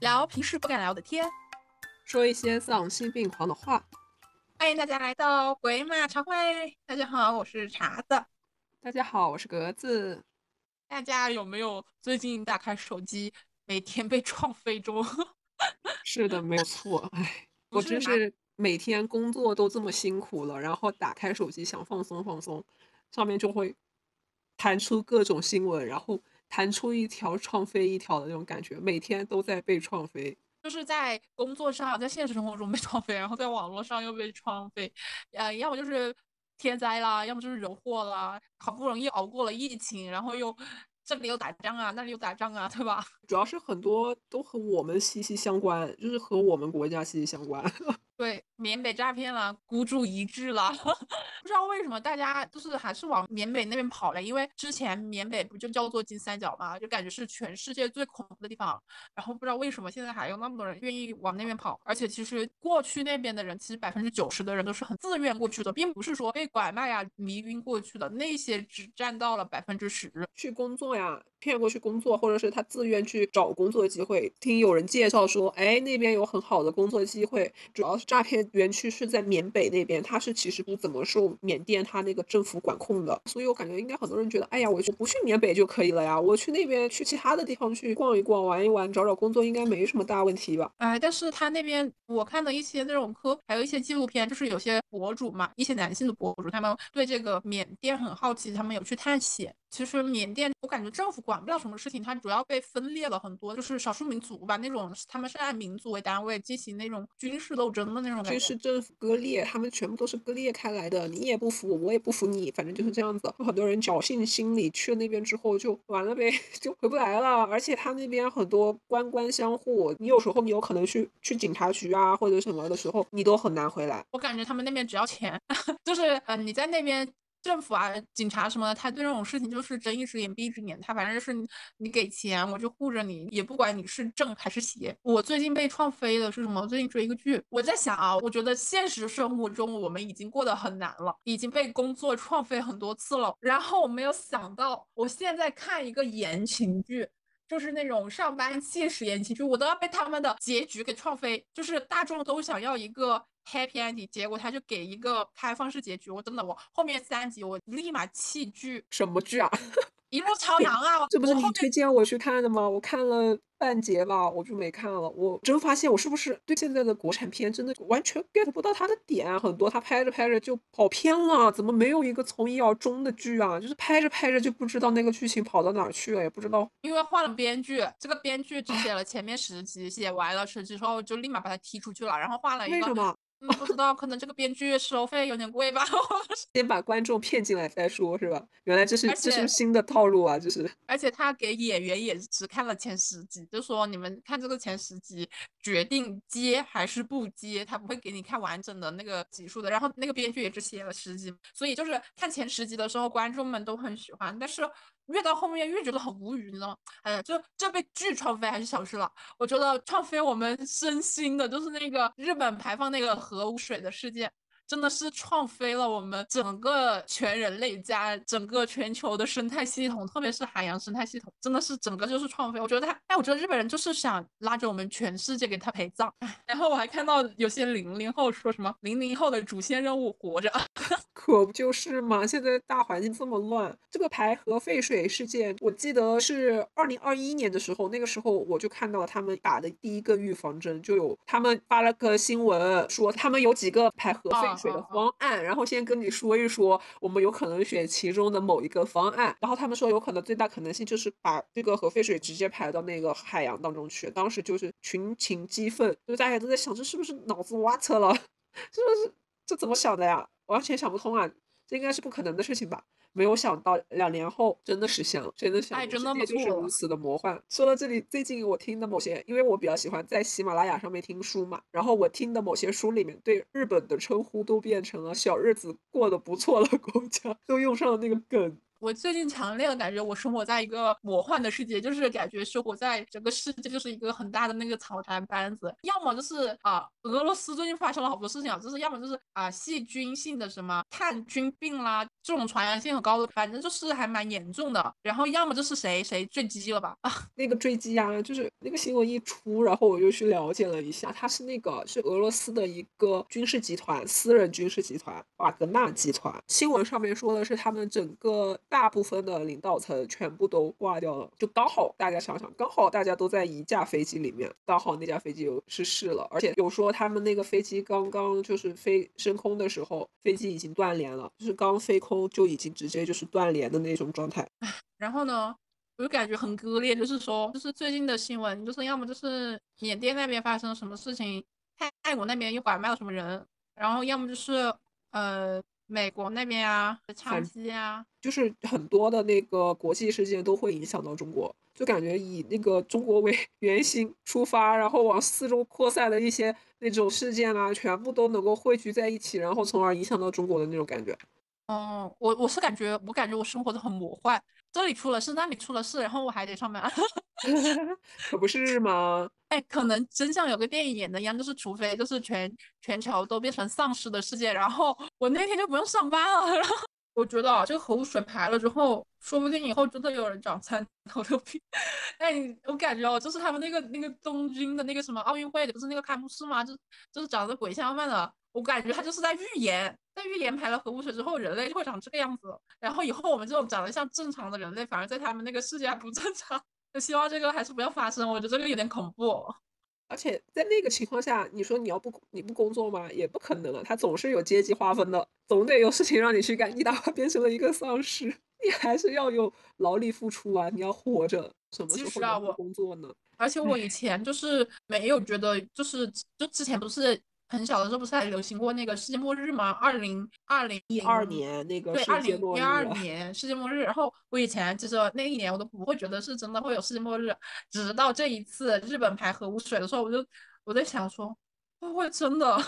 聊平时不敢聊的天，说一些丧心病狂的话。欢迎大家来到鬼马茶会。大家好，我是茶子。大家好，我是格子。大家有没有最近打开手机，每天被撞飞中？是的，没有错。哎，我真是每天工作都这么辛苦了，然后打开手机想放松放松，上面就会弹出各种新闻，然后。弹出一条创飞一条的那种感觉，每天都在被创飞，就是在工作上，在现实生活中被创飞，然后在网络上又被创飞，呃，要么就是天灾啦，要么就是人祸啦，好不容易熬过了疫情，然后又这里又打仗啊，那里又打仗啊，对吧？主要是很多都和我们息息相关，就是和我们国家息息相关。对，缅北诈骗了，孤注一掷了，不知道为什么大家就是还是往缅北那边跑了，因为之前缅北不就叫做金三角嘛，就感觉是全世界最恐怖的地方。然后不知道为什么现在还有那么多人愿意往那边跑，而且其实过去那边的人，其实百分之九十的人都是很自愿过去的，并不是说被拐卖呀、迷晕过去的，那些只占到了百分之十。去工作呀，骗过去工作，或者是他自愿去找工作机会。听有人介绍说，哎，那边有很好的工作机会，主要是。诈骗园区是在缅北那边，它是其实不怎么受缅甸它那个政府管控的，所以我感觉应该很多人觉得，哎呀，我就不去缅北就可以了呀，我去那边去其他的地方去逛一逛、玩一玩、找找工作，应该没什么大问题吧？哎，但是他那边我看的一些那种科，还有一些纪录片，就是有些博主嘛，一些男性的博主，他们对这个缅甸很好奇，他们有去探险。其实缅甸，我感觉政府管不了什么事情，它主要被分裂了很多，就是少数民族吧，那种他们是按民族为单位进行那种军事斗争的那种。军事政府割裂，他们全部都是割裂开来的，你也不服我，我也不服你，反正就是这样子。有很多人侥幸心理去了那边之后就完了呗，就回不来了。而且他那边很多官官相护，你有时候你有可能去去警察局啊或者什么的时候，你都很难回来。我感觉他们那边只要钱，就是呃你在那边。政府啊，警察什么的，他对这种事情就是睁一只眼闭一只眼。他反正就是你给钱，我就护着你，也不管你是正还是邪。我最近被创飞的是什么？最近追一个剧，我在想啊，我觉得现实生活中我们已经过得很难了，已经被工作创飞很多次了。然后我没有想到，我现在看一个言情剧，就是那种上班现实言情剧，我都要被他们的结局给创飞。就是大众都想要一个。Happy ending，结果他就给一个开放式结局，我真的我后面三集我立马弃剧。什么剧啊？一路朝阳啊！这不是你推荐我去看的吗？我看了半截吧，我就没看了。我真发现我是不是对现在的国产片真的完全 get 不到他的点？很多他拍着拍着就跑偏了，怎么没有一个从一而终的剧啊？就是拍着拍着就不知道那个剧情跑到哪儿去了，也不知道。因为换了编剧，这个编剧只写了前面十集，写完了十集之后就立马把他踢出去了，然后换了一个。为什么？嗯，不知道，可能这个编剧收费有点贵吧。先把观众骗进来再说，是吧？原来这是这是新的套路啊，就是。而且他给演员也只看了前十集，就说你们看这个前十集，决定接还是不接，他不会给你看完整的那个集数的。然后那个编剧也只写了十集，所以就是看前十集的时候，观众们都很喜欢，但是。越到后面越觉得很无语，你知道吗？哎呀，就这被剧创飞还是小事了。我觉得创飞我们身心的，就是那个日本排放那个核污水的事件。真的是创飞了我们整个全人类加整个全球的生态系统，特别是海洋生态系统，真的是整个就是创飞。我觉得他，哎，我觉得日本人就是想拉着我们全世界给他陪葬。然后我还看到有些零零后说什么零零后的主线任务活着，可不就是嘛？现在大环境这么乱，这个排核废水事件，我记得是二零二一年的时候，那个时候我就看到他们打的第一个预防针，就有他们发了个新闻说他们有几个排核废。水的方案，然后先跟你说一说，我们有可能选其中的某一个方案。然后他们说，有可能最大可能性就是把这个核废水直接排到那个海洋当中去。当时就是群情激愤，就是大家都在想，这是不是脑子挖车了？是不是这怎么想的呀？完全想不通啊！这应该是不可能的事情吧？没有想到两年后真的实现了，真的想，哎，真的就是如此的魔幻。说到这里，最近我听的某些，因为我比较喜欢在喜马拉雅上面听书嘛，然后我听的某些书里面对日本的称呼都变成了“小日子过得不错了国家”，都用上了那个梗。我最近强烈的感觉，我生活在一个魔幻的世界，就是感觉生活在整个世界就是一个很大的那个草台班子，要么就是啊，俄罗斯最近发生了好多事情啊，就是要么就是啊，细菌性的什么炭疽病啦，这种传染性很高的，反正就是还蛮严重的。然后要么就是谁谁坠机了吧？啊，那个坠机啊，就是那个新闻一出，然后我就去了解了一下，他是那个是俄罗斯的一个军事集团，私人军事集团瓦格纳集团。新闻上面说的是他们整个。大部分的领导层全部都挂掉了，就刚好大家想想，刚好大家都在一架飞机里面，刚好那架飞机有失事了，而且有说他们那个飞机刚刚就是飞升空的时候，飞机已经断联了，就是刚飞空就已经直接就是断联的那种状态。然后呢，我就感觉很割裂，就是说，就是最近的新闻，就是要么就是缅甸那边发生了什么事情，泰泰国那边又拐卖了什么人，然后要么就是呃。美国那边啊，长期啊，就是很多的那个国际事件都会影响到中国，就感觉以那个中国为 圆心出发，然后往四周扩散的一些那种事件啊，全部都能够汇聚在一起，然后从而影响到中国的那种感觉。嗯，我我是感觉，我感觉我生活的很魔幻，这里出了事，那里出了事，然后我还得上班，可不是吗？哎，可能真像有个电影演的一样，就是除非就是全全球都变成丧尸的世界，然后我那天就不用上班了。然后 我觉得啊，这个核污水排了之后，说不定以后真的有人长三头六臂。哎，我感觉哦，就是他们那个那个东京的那个什么奥运会的，不是那个开幕式吗？就就是长得鬼像样的，我感觉他就是在预言，在预言排了核污水之后，人类就会长这个样子。然后以后我们这种长得像正常的人类，反而在他们那个世界还不正常。就希望这个还是不要发生，我觉得这个有点恐怖。而且在那个情况下，你说你要不你不工作吗？也不可能啊，他总是有阶级划分的，总得有事情让你去干。你哪怕变成了一个丧尸，你还是要有劳力付出啊，你要活着，什么时候要工作呢？而且我以前就是没有觉得，就是就之前不是。很小的时候不是还流行过那个世界末日吗？二零二零一二年那个对二零一二 年世界末日。然后我以前就是那一年我都不会觉得是真的会有世界末日，直到这一次日本排核污水的时候，我就我在想说，会不会真的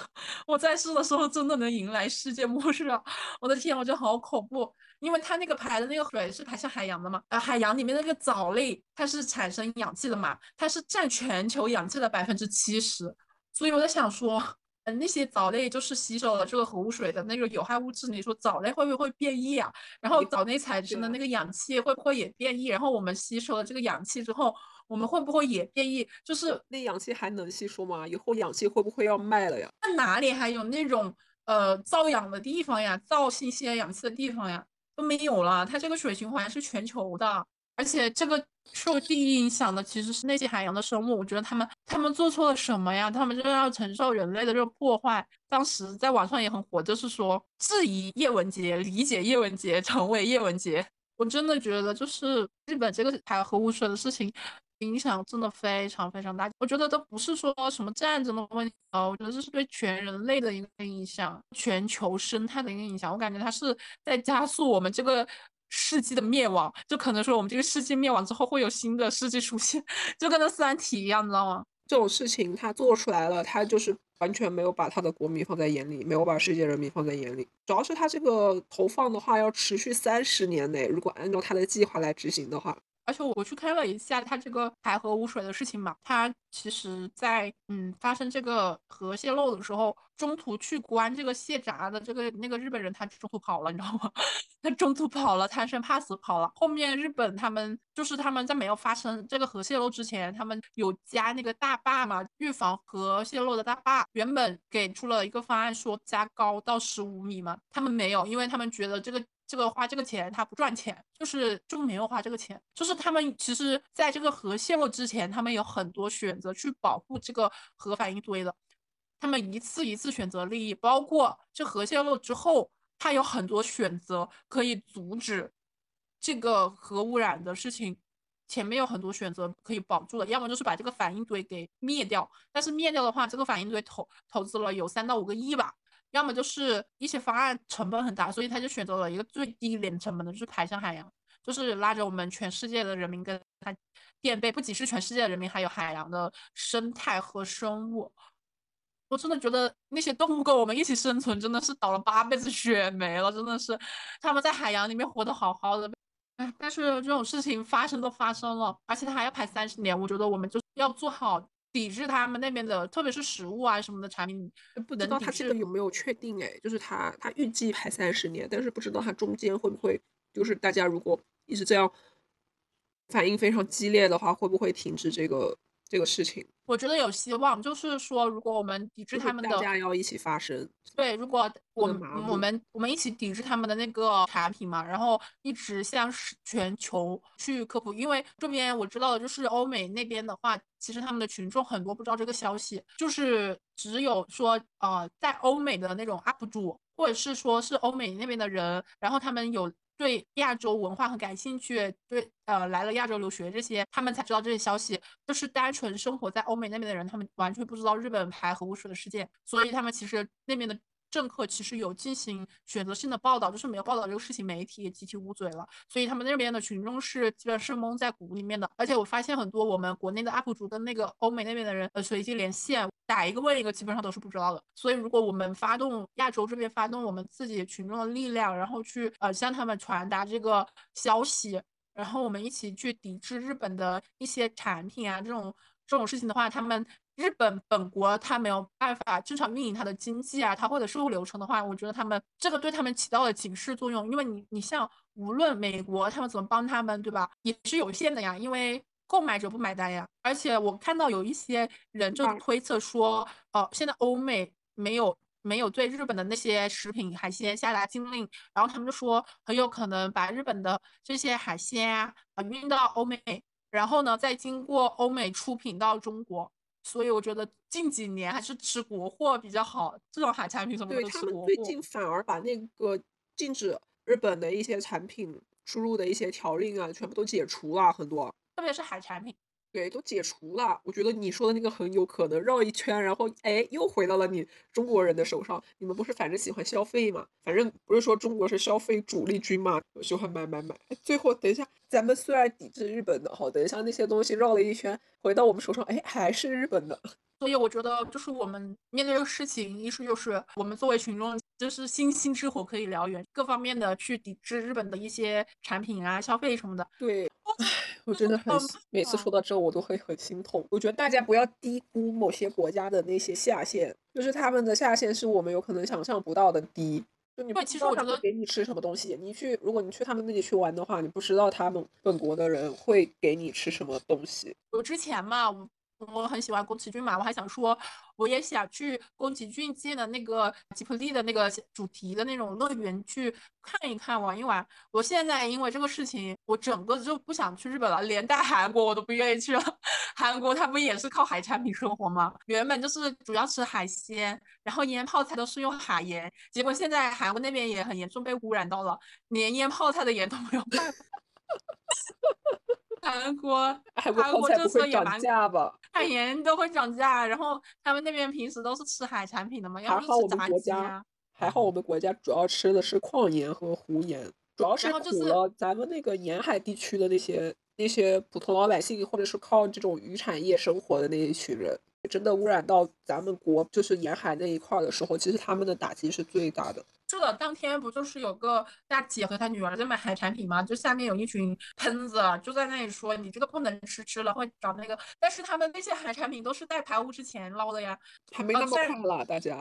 我在世的时候真的能迎来世界末日啊？我的天，我觉得好恐怖，因为它那个排的那个水是排向海洋的嘛，呃，海洋里面那个藻类它是产生氧气的嘛，它是占全球氧气的百分之七十，所以我在想说。嗯，那些藻类就是吸收了这个核污水的那个有害物质，你说藻类会不会变异啊？然后藻类产生的那个氧气会不会也变异？然后我们吸收了这个氧气之后，我们会不会也变异？就是那氧气还能吸收吗？以后氧气会不会要卖了呀？那哪里还有那种呃造氧的地方呀？造新鲜氧气的地方呀？都没有了。它这个水循环是全球的。而且这个受第一影响的其实是那些海洋的生物，我觉得他们他们做错了什么呀？他们就要承受人类的这种破坏。当时在网上也很火，就是说质疑叶文洁，理解叶文洁，成为叶文洁。我真的觉得就是日本这个排核污水的事情影响真的非常非常大。我觉得都不是说什么战争的问题啊，我觉得这是对全人类的一个影响，全球生态的一个影响。我感觉它是在加速我们这个。世纪的灭亡，就可能说我们这个世纪灭亡之后会有新的世纪出现，就跟那三体一样，你知道吗？这种事情他做出来了，他就是完全没有把他的国民放在眼里，没有把世界人民放在眼里。主要是他这个投放的话要持续三十年内，如果按照他的计划来执行的话。而且我去看了一下他这个排河污水的事情嘛，他其实在嗯发生这个核泄漏的时候，中途去关这个泄闸的这个那个日本人他中途跑了，你知道吗？他中途跑了，贪生怕死跑了。后面日本他们就是他们在没有发生这个核泄漏之前，他们有加那个大坝嘛，预防核泄漏的大坝。原本给出了一个方案，说加高到十五米嘛，他们没有，因为他们觉得这个。这个花这个钱他不赚钱，就是就没有花这个钱。就是他们其实在这个核泄漏之前，他们有很多选择去保护这个核反应堆的。他们一次一次选择利益，包括这核泄漏之后，他有很多选择可以阻止这个核污染的事情。前面有很多选择可以保住的，要么就是把这个反应堆给灭掉。但是灭掉的话，这个反应堆投投资了有三到五个亿吧。要么就是一些方案成本很大，所以他就选择了一个最低廉成本的，就是排向海洋，就是拉着我们全世界的人民跟他垫背，不仅是全世界的人民，还有海洋的生态和生物。我真的觉得那些动物跟我们一起生存，真的是倒了八辈子血霉了，真的是他们在海洋里面活得好好的，哎，但是这种事情发生都发生了，而且它还要排三十年，我觉得我们就要做好抵制他们那边的，特别是食物啊什么的产品，不知道他这个有没有确定？哎，就是他他预计排三十年，但是不知道他中间会不会，就是大家如果一直这样反应非常激烈的话，会不会停止这个？这个事情，我觉得有希望。就是说，如果我们抵制他们的，大家要一起发声。对，如果我们我们我们一起抵制他们的那个产品嘛，然后一直向全球去科普。因为这边我知道的就是欧美那边的话，其实他们的群众很多不知道这个消息，就是只有说呃，在欧美的那种 UP 主，或者是说是欧美那边的人，然后他们有。对亚洲文化很感兴趣，对呃来了亚洲留学这些，他们才知道这些消息。就是单纯生活在欧美那边的人，他们完全不知道日本排核污水的事件，所以他们其实那边的。政客其实有进行选择性的报道，就是没有报道这个事情，媒体也集体捂嘴了，所以他们那边的群众是基本是蒙在鼓里面的。而且我发现很多我们国内的 UP 主跟那个欧美那边的人呃随机连线，打一个问一个，基本上都是不知道的。所以如果我们发动亚洲这边发动我们自己群众的力量，然后去呃向他们传达这个消息，然后我们一起去抵制日本的一些产品啊这种这种事情的话，他们。日本本国它没有办法正常运营它的经济啊，它或者税务流程的话，我觉得他们这个对他们起到了警示作用。因为你你像无论美国他们怎么帮他们，对吧，也是有限的呀，因为购买者不买单呀。而且我看到有一些人就推测说，哦，现在欧美没有没有对日本的那些食品海鲜下达禁令，然后他们就说很有可能把日本的这些海鲜啊运到欧美，然后呢再经过欧美出品到中国。所以我觉得近几年还是吃国货比较好，这种海产品什么的吃国货。最近反而把那个禁止日本的一些产品输入的一些条令啊，全部都解除了很多，特别是海产品。对，都解除了。我觉得你说的那个很有可能绕一圈，然后哎，又回到了你中国人的手上。你们不是反正喜欢消费嘛？反正不是说中国是消费主力军嘛？喜欢买买买。最后等一下，咱们虽然抵制日本的，好，等一下那些东西绕了一圈回到我们手上，哎，还是日本的。所以我觉得，就是我们面对这个事情，一是就是我们作为群众，就是星星之火可以燎原，各方面的去抵制日本的一些产品啊、消费什么的。对。我真的很每次说到这，我都会很心痛。我觉得大家不要低估某些国家的那些下限，就是他们的下限是我们有可能想象不到的低。就你不知道他们给你吃什么东西，你去如果你去他们那里去玩的话，你不知道他们本国的人会给你吃什么东西。我之前嘛，我。很喜欢宫崎骏嘛，我还想说，我也想去宫崎骏建的那个吉卜力的那个主题的那种乐园去看一看、玩一玩。我现在因为这个事情，我整个就不想去日本了，连带韩国我都不愿意去了。韩国它不也是靠海产品生活吗？原本就是主要吃海鲜，然后腌泡菜都是用海盐，结果现在韩国那边也很严重被污染到了，连腌泡菜的盐都没有办法。韩国，韩国政策也蛮价吧？海盐都会涨价，然后他们那边平时都是吃海产品的嘛，要吃炸鸡啊。还好我们国家主要吃的是矿盐和湖盐，主要是苦了咱们那个沿海地区的那些那些普通老百姓，或者是靠这种渔产业生活的那一群人。真的污染到咱们国就是沿海那一块的时候，其实他们的打击是最大的。是的，当天不就是有个大姐和她女儿在买海产品吗？就下面有一群喷子，就在那里说你这个不能吃，吃了会长那个。但是他们那些海产品都是在排污之前捞的呀，还没那么快了，大家。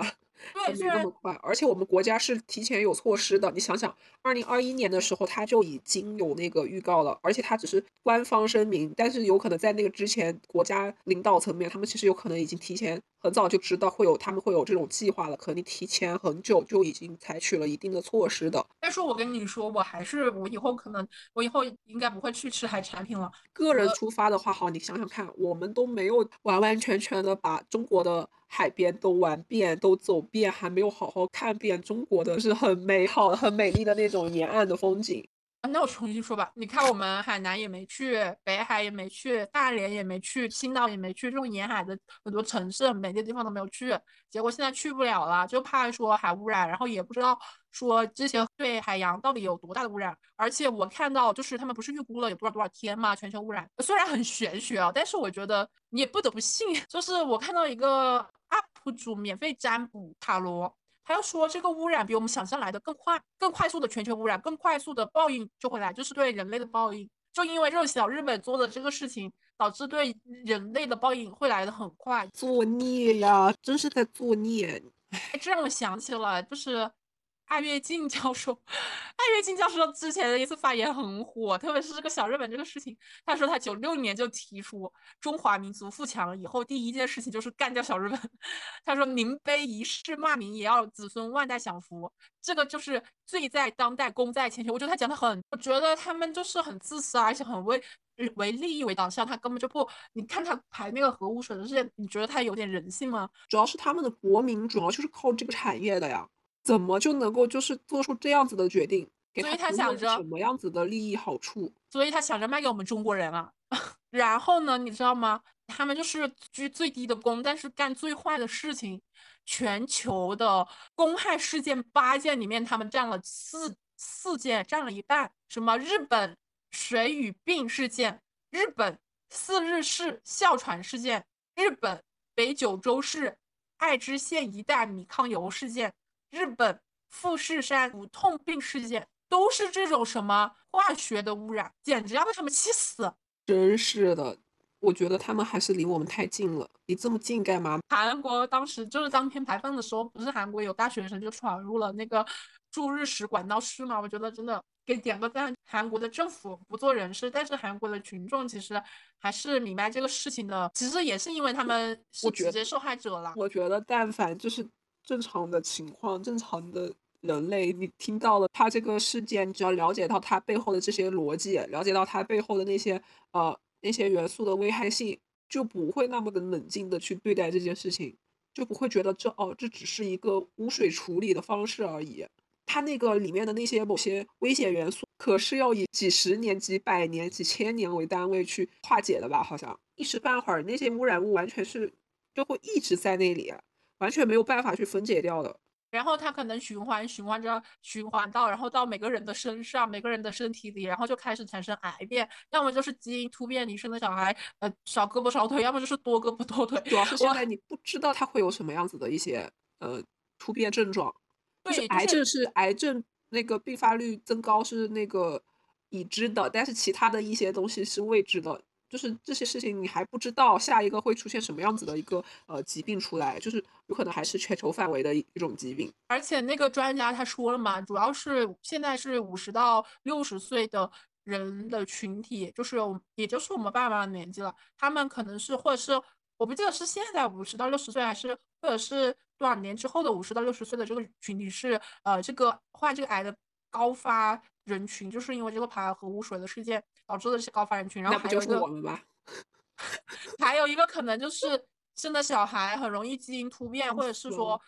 对，没那么快。而且我们国家是提前有措施的。你想想，二零二一年的时候它就已经有那个预告了，而且它只是官方声明，但是有可能在那个之前，国家领导层面他们其实有可能已经提前。很早就知道会有他们会有这种计划了，可能提前很久就已经采取了一定的措施的。但是我跟你说，我还是我以后可能我以后应该不会去吃海产品了。个人出发的话，好，你想想看，我们都没有完完全全的把中国的海边都玩遍、都走遍，还没有好好看遍中国的是很美好、很美丽的那种沿岸的风景。啊，那我重新说吧。你看，我们海南也没去，北海也没去，大连也没去，青岛也没去，这种沿海的很多城市、美丽的地方都没有去。结果现在去不了了，就怕说海污染，然后也不知道说这些对海洋到底有多大的污染。而且我看到，就是他们不是预估了有多少多少天嘛，全球污染虽然很玄学啊，但是我觉得你也不得不信。就是我看到一个 UP 主免费占卜塔罗。他要说这个污染比我们想象来的更快，更快速的全球污染，更快速的报应就会来，就是对人类的报应。就因为这种小日本做的这个事情，导致对人类的报应会来的很快。作孽呀，真是在作孽。哎，这让我想起了，就是。艾跃进教授，艾跃进教授之前的一次发言很火，特别是这个小日本这个事情。他说他九六年就提出中华民族富强以后第一件事情就是干掉小日本。他说宁背一世骂名，也要子孙万代享福。这个就是罪在当代，功在千秋。我觉得他讲的很，我觉得他们就是很自私，而且很为为利益为导向。他根本就不，你看他排那个核污水的事件，你觉得他有点人性吗？主要是他们的国民主要就是靠这个产业的呀。怎么就能够就是做出这样子的决定？所以他想着什么样子的利益好处？所以他想着卖给我们中国人啊。然后呢，你知道吗？他们就是居最低的工，但是干最坏的事情。全球的公害事件八件里面，他们占了四四件，占了一半。什么？日本水俣病事件，日本四日市哮喘事件，日本北九州市爱知县一带米糠油事件。日本富士山无痛病事件都是这种什么化学的污染，简直要被他们气死！真是的，我觉得他们还是离我们太近了。离这么近干嘛？韩国当时就是当天排放的时候，不是韩国有大学生就闯入了那个驻日使管道室吗？我觉得真的给点个赞。韩国的政府不做人事，但是韩国的群众其实还是明白这个事情的。其实也是因为他们是直接受害者了。我觉得但凡就是。正常的情况，正常的人类，你听到了他这个事件，你只要了解到他背后的这些逻辑，了解到他背后的那些呃那些元素的危害性，就不会那么的冷静的去对待这件事情，就不会觉得这哦这只是一个污水处理的方式而已。它那个里面的那些某些危险元素，可是要以几十年、几百年、几千年为单位去化解的吧？好像一时半会儿那些污染物完全是就会一直在那里。完全没有办法去分解掉的，然后它可能循环循环着，循环到然后到每个人的身上，每个人的身体里，然后就开始产生癌变，要么就是基因突变，你生的小孩呃少胳膊少腿，要么就是多胳膊多腿。主要是现在你不知道它会有什么样子的一些呃突变症状，就是癌症是癌症那个并发率增高是那个已知的，但是其他的一些东西是未知的。就是这些事情，你还不知道下一个会出现什么样子的一个呃疾病出来，就是有可能还是全球范围的一种疾病。而且那个专家他说了嘛，主要是现在是五十到六十岁的人的群体，就是也就是我们爸爸的年纪了，他们可能是或者是我不记得是现在五十到六十岁，还是或者是多少年之后的五十到六十岁的这个群体是呃这个患这个癌的高发人群，就是因为这个排核污水的事件。导致的这些高发人群，然后还有一个，还有一个可能就是生的小孩很容易基因突变，或者是说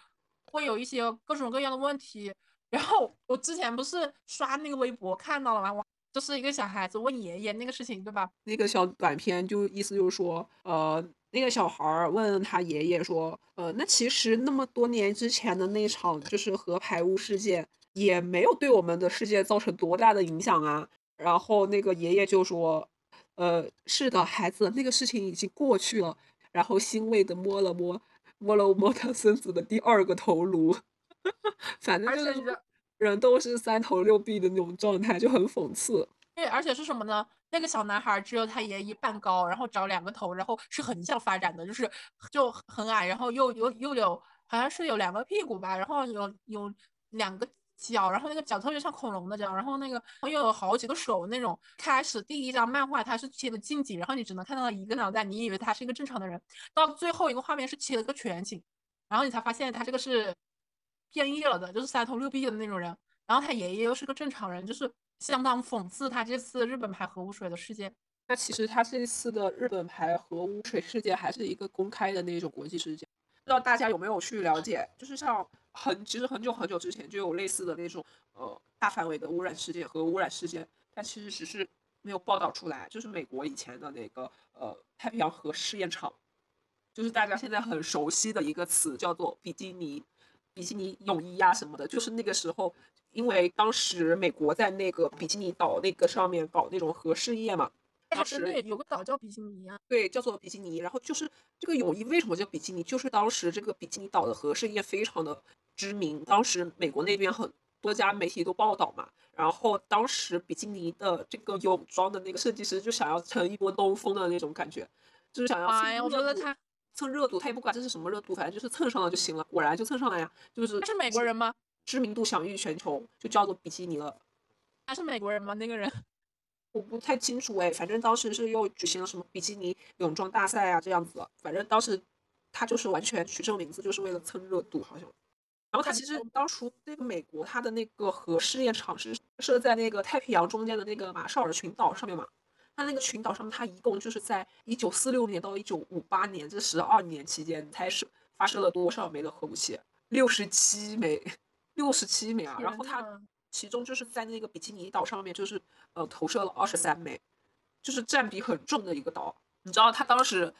会有一些各种各样的问题。然后我之前不是刷那个微博看到了吗？我就是一个小孩子问爷爷那个事情，对吧？那个小短片就意思就是说，呃，那个小孩问他爷爷说，呃，那其实那么多年之前的那场就是核排污事件，也没有对我们的世界造成多大的影响啊。然后那个爷爷就说：“呃，是的，孩子，那个事情已经过去了。”然后欣慰的摸了摸，摸了摸他孙子的第二个头颅，反正就是人都是三头六臂的那种状态，就很讽刺。对，而且是什么呢？那个小男孩只有他爷一半高，然后长两个头，然后是横向发展的，就是就很矮，然后又又又有好像是有两个屁股吧，然后有有两个。脚，然后那个脚特别像恐龙的脚，然后那个又有好几个手那种。开始第一张漫画它是切的近景，然后你只能看到一个脑袋，你以为他是一个正常的人。到最后一个画面是切了个全景，然后你才发现他这个是变异了的，就是三头六臂的那种人。然后他爷爷又是个正常人，就是相当讽刺他这次日本排核污水的事件。那其实他这次的日本排核污水事件还是一个公开的那种国际事件，不知道大家有没有去了解？就是像。很其实很久很久之前就有类似的那种呃大范围的污染事件和污染事件，但其实只是没有报道出来。就是美国以前的那个呃太平洋核试验场，就是大家现在很熟悉的一个词叫做比基尼比基尼泳衣呀什么的。就是那个时候，因为当时美国在那个比基尼岛那个上面搞那种核试验嘛，当时对有个岛叫比基尼啊，对，叫做比基尼。然后就是这个泳衣为什么叫比基尼？就是当时这个比基尼岛的核试验非常的知名，当时美国那边很多家媒体都报道嘛。然后当时比基尼的这个泳装的那个设计师就想要乘一波东风的那种感觉，就是想要哎呀，我觉得他蹭热度，他也不管这是什么热度，反正就是蹭上了就行了。果然就蹭上了呀，就是他是美国人吗？知名度享誉全球，就叫做比基尼了。他是美国人吗？那个人我不太清楚哎，反正当时是又举行了什么比基尼泳装大赛啊这样子。反正当时他就是完全取这个名字就是为了蹭热度，好像。然后他其实当初那个美国他的那个核试验场是设在那个太平洋中间的那个马绍尔群岛上面嘛。他那个群岛上面，他一共就是在一九四六年到一九五八年这十二年期间，才是发射了多少枚的核武器？六十七枚，六十七枚啊！然后他其中就是在那个比基尼岛上面，就是呃投射了二十三枚，就是占比很重的一个岛。你知道他当时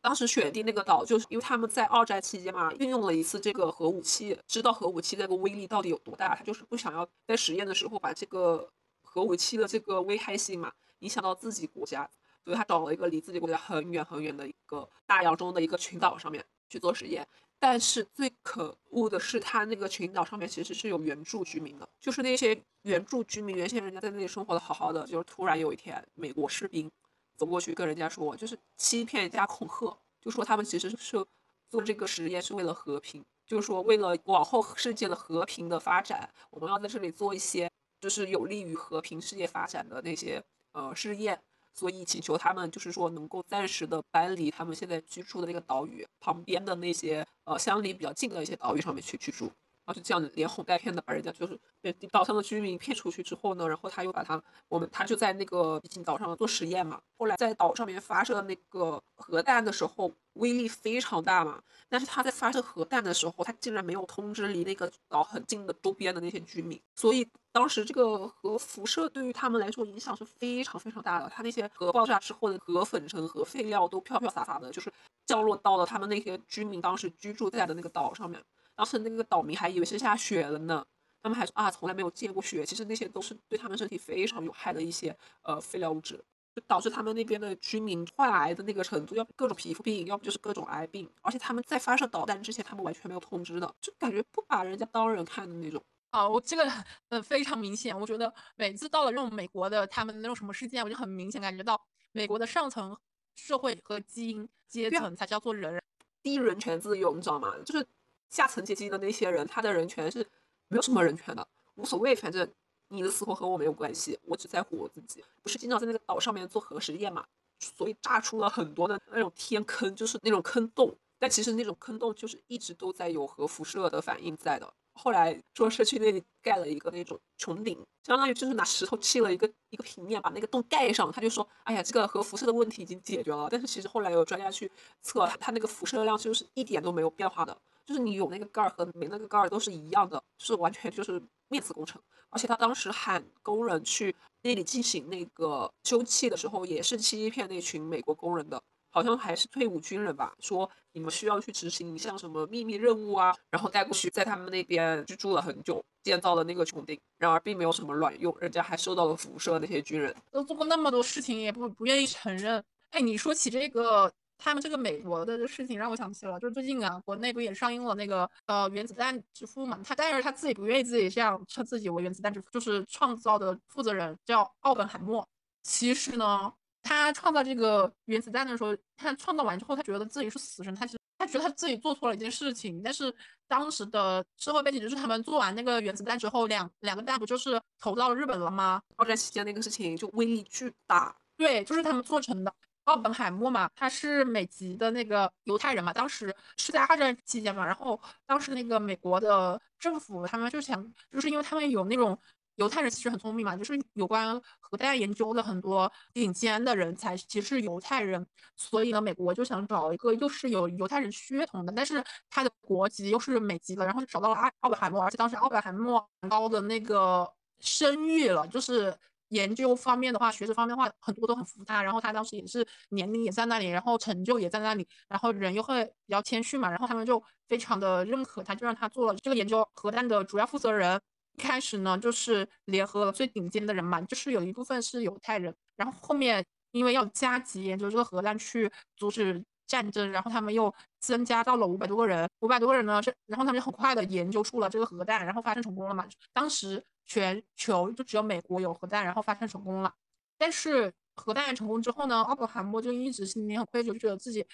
当时选定那个岛，就是因为他们在二战期间嘛，运用了一次这个核武器，知道核武器这个威力到底有多大，他就是不想要在实验的时候把这个核武器的这个危害性嘛。影响到自己国家，所以他找了一个离自己国家很远很远的一个大洋中的一个群岛上面去做实验。但是最可恶的是，他那个群岛上面其实是有原住居民的，就是那些原住居民原先人家在那里生活的好好的，就是突然有一天美国士兵走过去跟人家说，就是欺骗加恐吓，就说他们其实是做这个实验是为了和平，就是说为了往后世界的和平的发展，我们要在这里做一些就是有利于和平世界发展的那些。呃，试验，所以请求他们就是说能够暂时的搬离他们现在居住的那个岛屿旁边的那些呃相离比较近的一些岛屿上面去居住，然后就这样连哄带骗的把人家就是被岛上的居民骗出去之后呢，然后他又把他我们他就在那个比基尼岛上做实验嘛，后来在岛上面发射那个核弹的时候威力非常大嘛，但是他在发射核弹的时候，他竟然没有通知离那个岛很近的周边的那些居民，所以。当时这个核辐射对于他们来说影响是非常非常大的，他那些核爆炸之后的核粉尘、核废料都飘飘洒洒的，就是降落到了他们那些居民当时居住在的那个岛上面。当时那个岛民还以为是下雪了呢，他们还说啊，从来没有见过雪。其实那些都是对他们身体非常有害的一些呃废料物质，就导致他们那边的居民患癌的那个程度，要各种皮肤病，要不就是各种癌病。而且他们在发射导弹之前，他们完全没有通知的，就感觉不把人家当人看的那种。啊，我这个呃非常明显，我觉得每次到了这种美国的他们的那种什么事件，我就很明显感觉到美国的上层社会和精英阶层才叫做人，低人权自由，你知道吗？就是下层阶级的那些人，他的人权是没有什么人权的，无所谓，反正你的死活和我没有关系，我只在乎我自己。不是经常在那个岛上面做核实验嘛，所以炸出了很多的那种天坑，就是那种坑洞，但其实那种坑洞就是一直都在有核辐射的反应在的。后来说社区那里盖了一个那种穹顶，相当于就是拿石头砌了一个一个平面，把那个洞盖上。他就说：“哎呀，这个核辐射的问题已经解决了。”但是其实后来有专家去测，它那个辐射量就是一点都没有变化的，就是你有那个盖儿和没那个盖儿都是一样的，是完全就是面子工程。而且他当时喊工人去那里进行那个修葺的时候，也是欺骗那群美国工人的。好像还是退伍军人吧，说你们需要去执行一项什么秘密任务啊，然后带过去，在他们那边居住了很久，建造了那个穹顶，然而并没有什么卵用，人家还受到了辐射。那些军人都做过那么多事情，也不不愿意承认。哎，你说起这个，他们这个美国的这事情，让我想起了，就是最近啊，国内不也上映了那个呃原子弹之父嘛？他但是他自己不愿意自己这样称自己为原子弹之父，就是创造的负责人叫奥本海默。其实呢。他创造这个原子弹的时候，他创造完之后，他觉得自己是死神，他其实他觉得他自己做错了一件事情。但是当时的社会背景就是他们做完那个原子弹之后，两两个弹不就是投到了日本了吗？二战期间那个事情就威力巨大。对，就是他们做成的。奥本海默嘛，他是美籍的那个犹太人嘛，当时是在二战期间嘛，然后当时那个美国的政府他们就想，就是因为他们有那种。犹太人其实很聪明嘛，就是有关核弹研究的很多顶尖的人才其实是犹太人，所以呢，美国就想找一个又是有犹太人血统的，但是他的国籍又是美籍的，然后就找到了奥奥本海默，而且当时奥本海默高的那个声誉了，就是研究方面的话，学术方面的话，很多都很服他，然后他当时也是年龄也在那里，然后成就也在那里，然后人又会比较谦逊嘛，然后他们就非常的认可他，就让他做了这个研究核弹的主要负责人。一开始呢，就是联合了最顶尖的人嘛，就是有一部分是犹太人，然后后面因为要加急研究这个核弹去阻止战争，然后他们又增加到了五百多个人，五百多个人呢是，然后他们就很快的研究出了这个核弹，然后发射成功了嘛。当时全球就只有美国有核弹，然后发射成功了。但是核弹成功之后呢，奥本海默就一直心里很愧疚，就觉得自己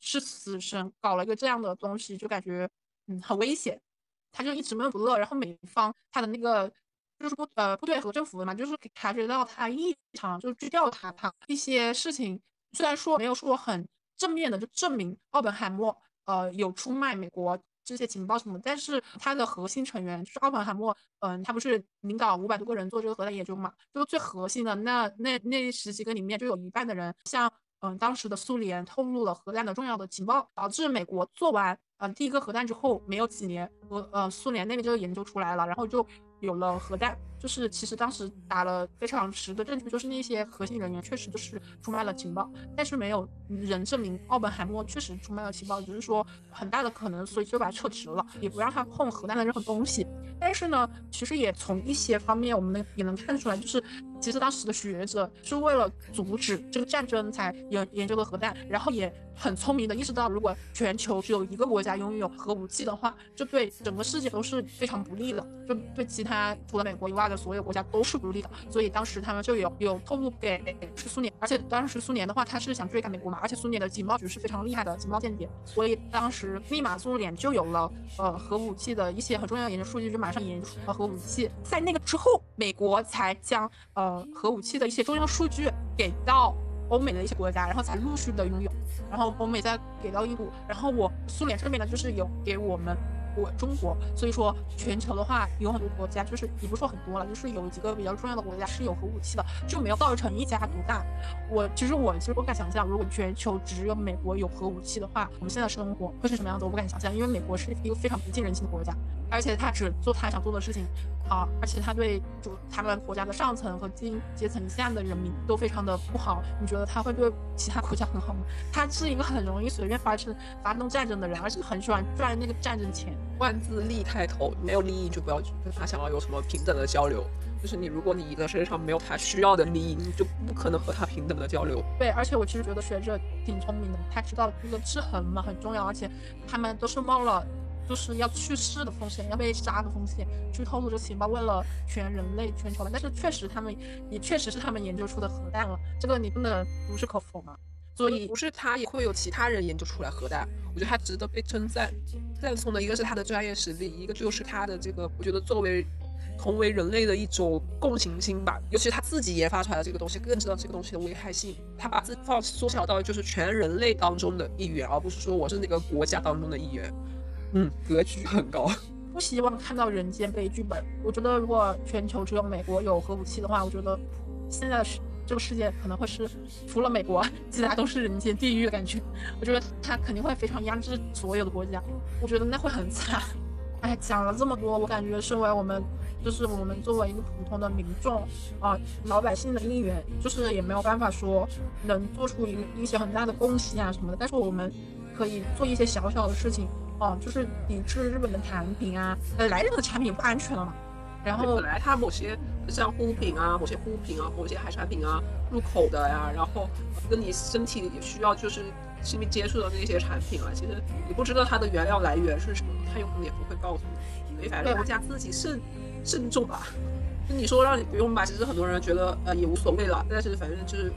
是死神，搞了一个这样的东西，就感觉嗯很危险，他就一直闷不乐。然后美方他的那个。就是部呃部队和政府嘛，就是察觉到他异常，就是去调查他一些事情。虽然说没有说很正面的就证明奥本海默呃有出卖美国这些情报什么，但是他的核心成员就是奥本海默，嗯，他不是领导五百多个人做这个核弹研究嘛？就最核心的那那那十几个里面就有一半的人向嗯当时的苏联透露了核弹的重要的情报，导致美国做完嗯第一个核弹之后没有几年，俄呃苏联那边就研究出来了，然后就。有了核弹，就是其实当时打了非常实的证据，就是那些核心人员确实就是出卖了情报，但是没有人证明奥本海默确实出卖了情报，只是说很大的可能，所以就把他撤职了，也不让他碰核弹的任何东西。但是呢，其实也从一些方面我们能也能看出来，就是其实当时的学者是为了阻止这个战争才研研究的核弹，然后也。很聪明的意识到，如果全球只有一个国家拥有核武器的话，这对整个世界都是非常不利的，就对其他除了美国以外的所有国家都是独立的。所以当时他们就有有透露给是苏联，而且当时苏联的话，他是想追赶美国嘛，而且苏联的情报局是非常厉害的情报间谍，所以当时立马苏联就有了呃核武器的一些很重要的研究数据，就马上研究出了核武器。在那个之后，美国才将呃核武器的一些重要数据给到。欧美的一些国家，然后才陆续的拥有，然后欧美再给到印度，然后我苏联这边呢，就是有给我们。我中国，所以说全球的话有很多国家，就是也不说很多了，就是有几个比较重要的国家是有核武器的，就没有造成一家独大。我其实我其实不敢想象，如果全球只有美国有核武器的话，我们现在生活会是什么样子？我不敢想象，因为美国是一个非常不近人情的国家，而且他只做他想做的事情，啊，而且他对主他们国家的上层和精英阶层下的人民都非常的不好。你觉得他会对其他国家很好吗？他是一个很容易随便发生发动战争的人，而且很喜欢赚那个战争钱。万字利开头，没有利益就不要跟他想要有什么平等的交流。就是你，如果你的身上没有他需要的利益，你就不可能和他平等的交流。对，而且我其实觉得学者挺聪明的，他知道这个制衡嘛很重要，而且他们都是冒了就是要去世的风险，要被杀的风险去透露这情报，为了全人类、全球的。但是确实他们也确实是他们研究出的核弹了，这个你不能无可否嘛。所以不是他也会有其他人研究出来核弹，我觉得他值得被称赞。赞颂的一个是他的专业实力，一个就是他的这个，我觉得作为同为人类的一种共情心吧。尤其他自己研发出来的这个东西，更知道这个东西的危害性。他把自放缩小到就是全人类当中的一员，而不是说我是那个国家当中的一员。嗯，格局很高。不希望看到人间悲剧本。我觉得如果全球只有美国有核武器的话，我觉得现在是。这个世界可能会是除了美国，其他都是人间地狱的感觉。我觉得他肯定会非常压制所有的国家，我觉得那会很惨。哎，讲了这么多，我感觉身为我们，就是我们作为一个普通的民众啊，老百姓的一员，就是也没有办法说能做出一一些很大的贡献啊什么的。但是我们可以做一些小小的事情哦，就是抵制日本的产品啊，呃，来日本的产品不安全了嘛。然后本来它某些像护肤品啊，某些护肤品啊，某些海产品啊，入口的呀，然后跟你身体也需要就是亲密接触的那些产品啊，其实你不知道它的原料来源是什么，它有可能也不会告诉你。所以反正国家自己慎慎重吧。就你说让你不用吧，其实很多人觉得呃也无所谓了。但是反正就是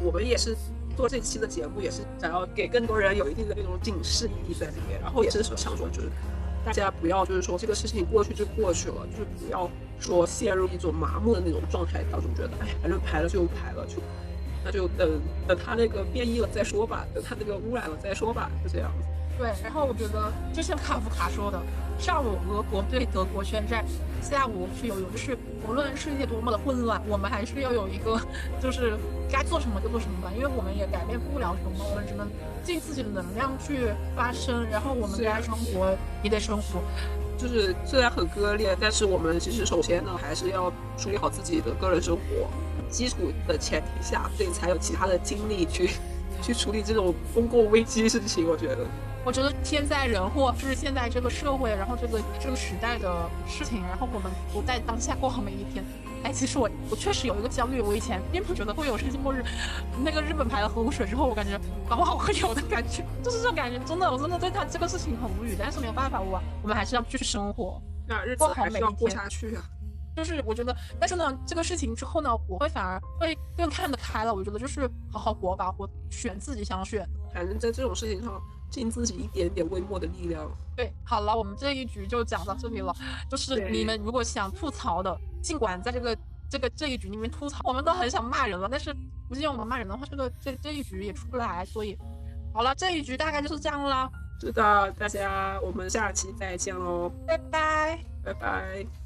我们也是做这期的节目，也是想要给更多人有一定的那种警示意义在里面，然后也是想说就是。大家不要就是说这个事情过去就过去了，就是不要说陷入一种麻木的那种状态当中，觉得哎，反正排了就排了，就那就等等它那个变异了再说吧，等它那个污染了再说吧，就这样。对，然后我觉得就像卡夫卡说的，上午俄国对德国宣战，下午去游泳，就是无论世界多么的混乱，我们还是要有一个，就是该做什么就做什么吧，因为我们也改变不了什么，我们只能尽自己的能量去发声，然后我们该生活也得生活，就是虽然很割裂，但是我们其实首先呢，还是要处理好自己的个人生活，基础的前提下，所以才有其他的精力去 去处理这种公共危机事情，我觉得。我觉得天灾人祸是现在这个社会，然后这个这个时代的事情，然后我们不在当下过好每一天。哎，其实我我确实有一个焦虑，我以前并不觉得会有世界末日。那个日本排了核污水之后，我感觉搞不好会有的感觉，就是这种感觉。真的，我真的对他这个事情很无语，但是没有办法，我我们还是要继续生活，那日子还是要过下去啊。就是我觉得，但是呢，这个事情之后呢，我会反而会更看得开了。我觉得就是好好活吧，活选自己想选，反正在这种事情上尽自己一点点微末的力量。对，好了，我们这一局就讲到这里了。就是你们如果想吐槽的，尽管在这个这个这一局里面吐槽，我们都很想骂人了，但是不是我们骂人的话，这个这这一局也出不来。所以，好了，这一局大概就是这样啦。是的，大家，我们下期再见喽，拜拜，拜拜。